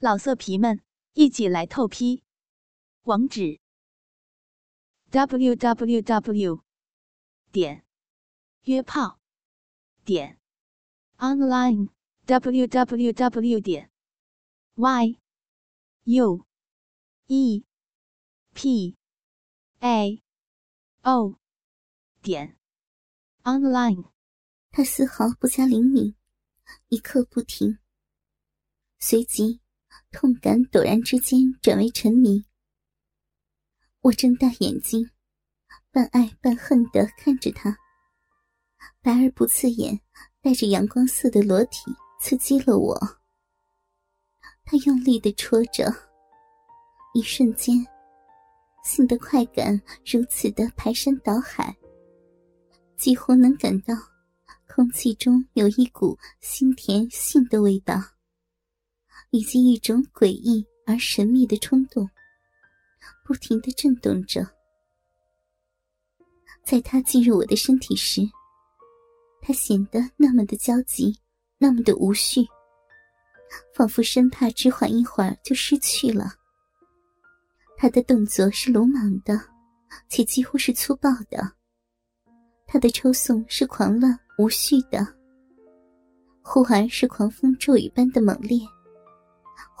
老色皮们，一起来透批！网址：w w w 点约炮点 online w w w 点 y u e p a o 点 online。他丝毫不加灵敏，一刻不停，随即。痛感陡然之间转为沉迷，我睁大眼睛，半爱半恨的看着他。白而不刺眼、带着阳光色的裸体刺激了我。他用力的戳着，一瞬间，性的快感如此的排山倒海，几乎能感到空气中有一股腥甜性的味道。以及一种诡异而神秘的冲动，不停的震动着。在他进入我的身体时，他显得那么的焦急，那么的无序，仿佛生怕只缓一会儿就失去了。他的动作是鲁莽的，且几乎是粗暴的。他的抽送是狂乱无序的，忽而是狂风骤雨般的猛烈。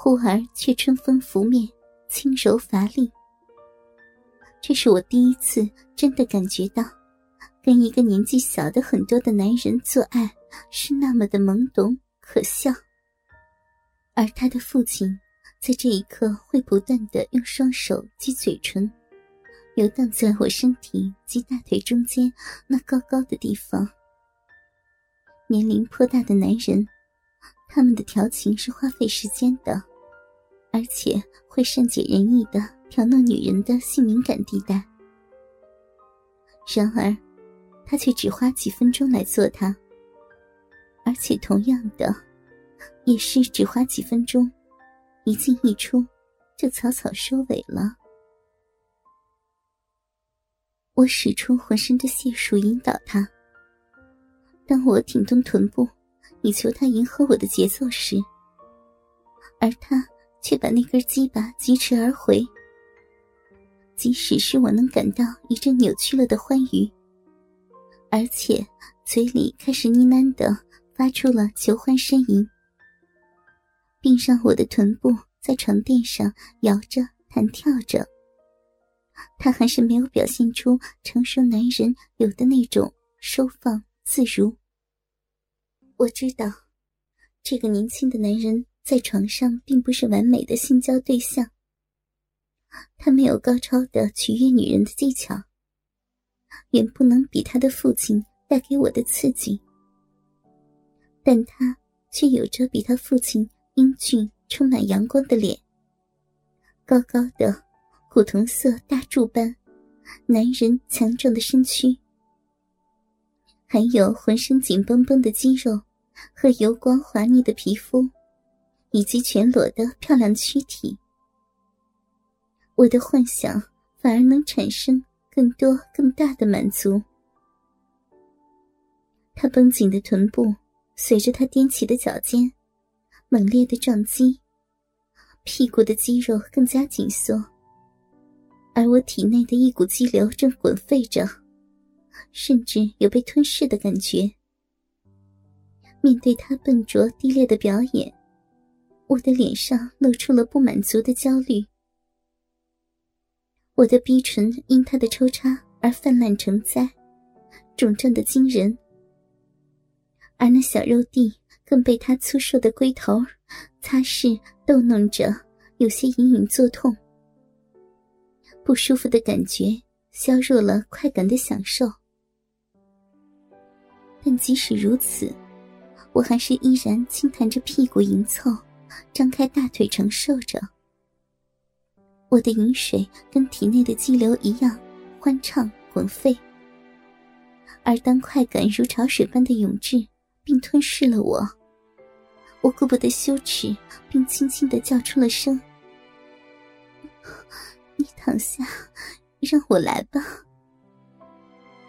忽而却春风拂面，轻柔乏力。这是我第一次真的感觉到，跟一个年纪小的很多的男人做爱是那么的懵懂可笑。而他的父亲在这一刻会不断的用双手及嘴唇，游荡在我身体及大腿中间那高高的地方。年龄颇大的男人。他们的调情是花费时间的，而且会善解人意的挑弄女人的性敏感地带。然而，他却只花几分钟来做它，而且同样的，也是只花几分钟，一进一出，就草草收尾了。我使出浑身的解数引导他，当我挺动臀部。以求他迎合我的节奏时，而他把那根鸡巴疾驰而回。即使是我能感到一阵扭曲了的欢愉，而且嘴里开始呢喃的发出了求欢呻吟，并让我的臀部在床垫上摇着弹跳着。他还是没有表现出成熟男人有的那种收放自如。我知道，这个年轻的男人在床上并不是完美的性交对象。他没有高超的取悦女人的技巧，远不能比他的父亲带给我的刺激。但他却有着比他父亲英俊、充满阳光的脸，高高的古铜色大柱般，男人强壮的身躯，还有浑身紧绷绷的肌肉。和油光滑腻的皮肤，以及全裸的漂亮躯体，我的幻想反而能产生更多更大的满足。他绷紧的臀部随着他踮起的脚尖，猛烈的撞击，屁股的肌肉更加紧缩，而我体内的一股激流正滚沸着，甚至有被吞噬的感觉。面对他笨拙低劣的表演，我的脸上露出了不满足的焦虑。我的逼唇因他的抽插而泛滥成灾，肿胀的惊人。而那小肉蒂更被他粗瘦的龟头擦拭逗弄着，有些隐隐作痛。不舒服的感觉削弱了快感的享受，但即使如此。我还是依然轻弹着屁股迎凑，张开大腿承受着。我的饮水跟体内的激流一样欢畅滚沸，而当快感如潮水般的涌至并吞噬了我，我顾不得羞耻，并轻轻的叫出了声：“你躺下，让我来吧。”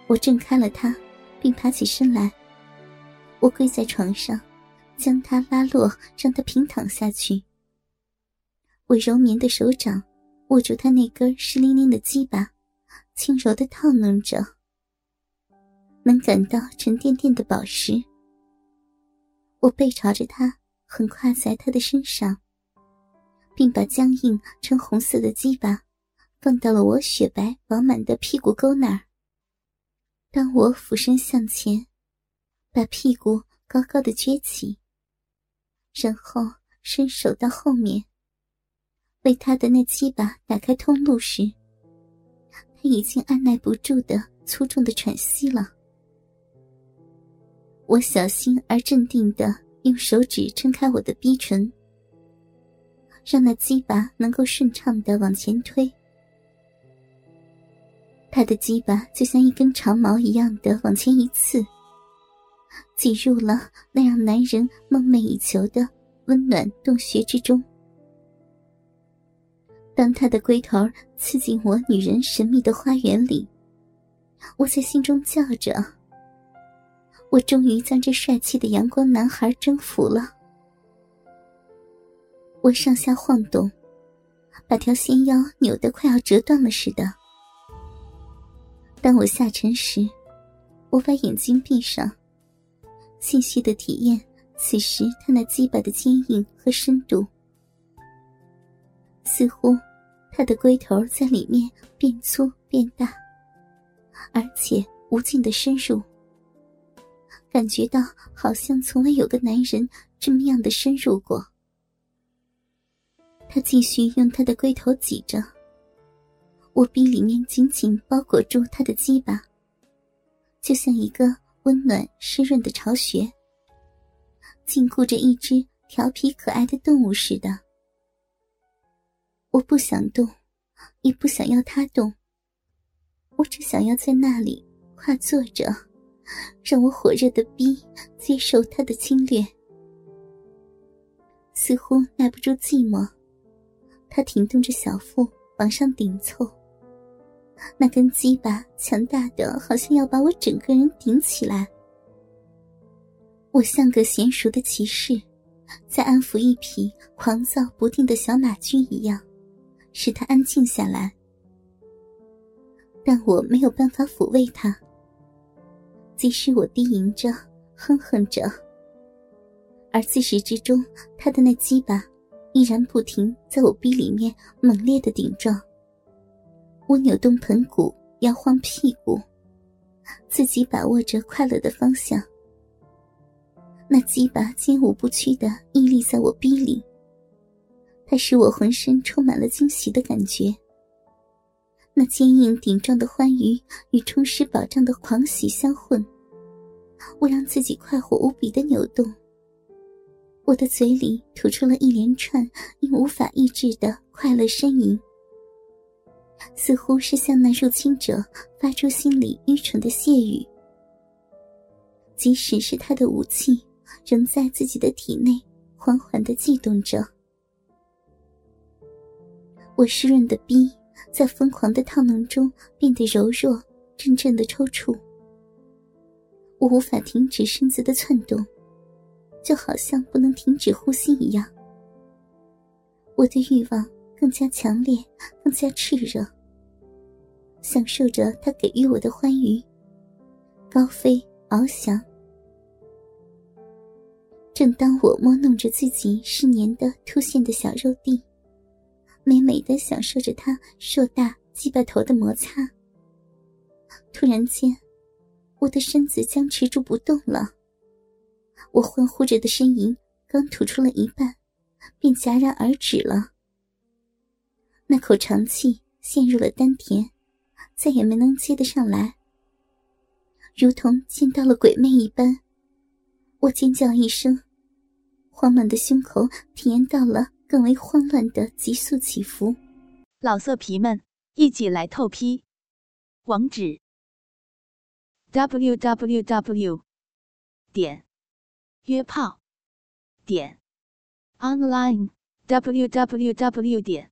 我挣开了他，并爬起身来。我跪在床上，将他拉落，让他平躺下去。我柔绵的手掌握住他那根湿淋淋的鸡巴，轻柔的套弄着，能感到沉甸甸的宝石。我背朝着他，横跨在他的身上，并把僵硬呈红色的鸡巴放到了我雪白饱满的屁股沟那儿。当我俯身向前，把屁股高高的撅起，然后伸手到后面。为他的那鸡巴打开通路时，他已经按耐不住的粗重的喘息了。我小心而镇定的用手指撑开我的逼唇，让那鸡巴能够顺畅的往前推。他的鸡巴就像一根长矛一样的往前一刺，挤入了那让男人梦寐以求的温暖洞穴之中。当他的龟头刺进我女人神秘的花园里，我在心中叫着：“我终于将这帅气的阳光男孩征服了。”我上下晃动，把条纤腰扭得快要折断了似的。当我下沉时，我把眼睛闭上，细细的体验此时他那鸡巴的坚硬和深度，似乎。他的龟头在里面变粗变大，而且无尽的深入，感觉到好像从未有个男人这么样的深入过。他继续用他的龟头挤着，我逼里面紧紧包裹住他的鸡巴，就像一个温暖湿润的巢穴，禁锢着一只调皮可爱的动物似的。我不想动，也不想要他动。我只想要在那里跨坐着，让我火热的逼接受他的侵略。似乎耐不住寂寞，他挺动着小腹往上顶凑，那根鸡巴强大的，好像要把我整个人顶起来。我像个娴熟的骑士，在安抚一匹狂躁不定的小马驹一样。使它安静下来，但我没有办法抚慰他。即使我低吟着、哼哼着，而自始至终，他的那鸡巴依然不停在我逼里面猛烈的顶撞。我扭动盆骨，摇晃屁股，自己把握着快乐的方向。那鸡巴坚武不屈的屹立在我逼里。它使我浑身充满了惊喜的感觉。那坚硬顶撞的欢愉与充实保障的狂喜相混，我让自己快活无比的扭动。我的嘴里吐出了一连串因无法抑制的快乐呻吟，似乎是向那入侵者发出心里愚蠢的谢语。即使是他的武器，仍在自己的体内缓缓的悸动着。我湿润的逼在疯狂的套弄中变得柔弱，阵阵的抽搐。我无法停止身子的窜动，就好像不能停止呼吸一样。我的欲望更加强烈，更加炽热，享受着他给予我的欢愉，高飞翱翔。正当我摸弄着自己湿黏的凸现的小肉蒂。美美的享受着他硕大鸡巴头的摩擦。突然间，我的身子僵持住不动了。我欢呼着的呻吟刚吐出了一半，便戛然而止了。那口长气陷入了丹田，再也没能接得上来，如同见到了鬼魅一般。我尖叫一声，慌乱的胸口体验到了。更为慌乱的急速起伏，老色皮们一起来透批，网址：w w w 点约炮点 online w w w 点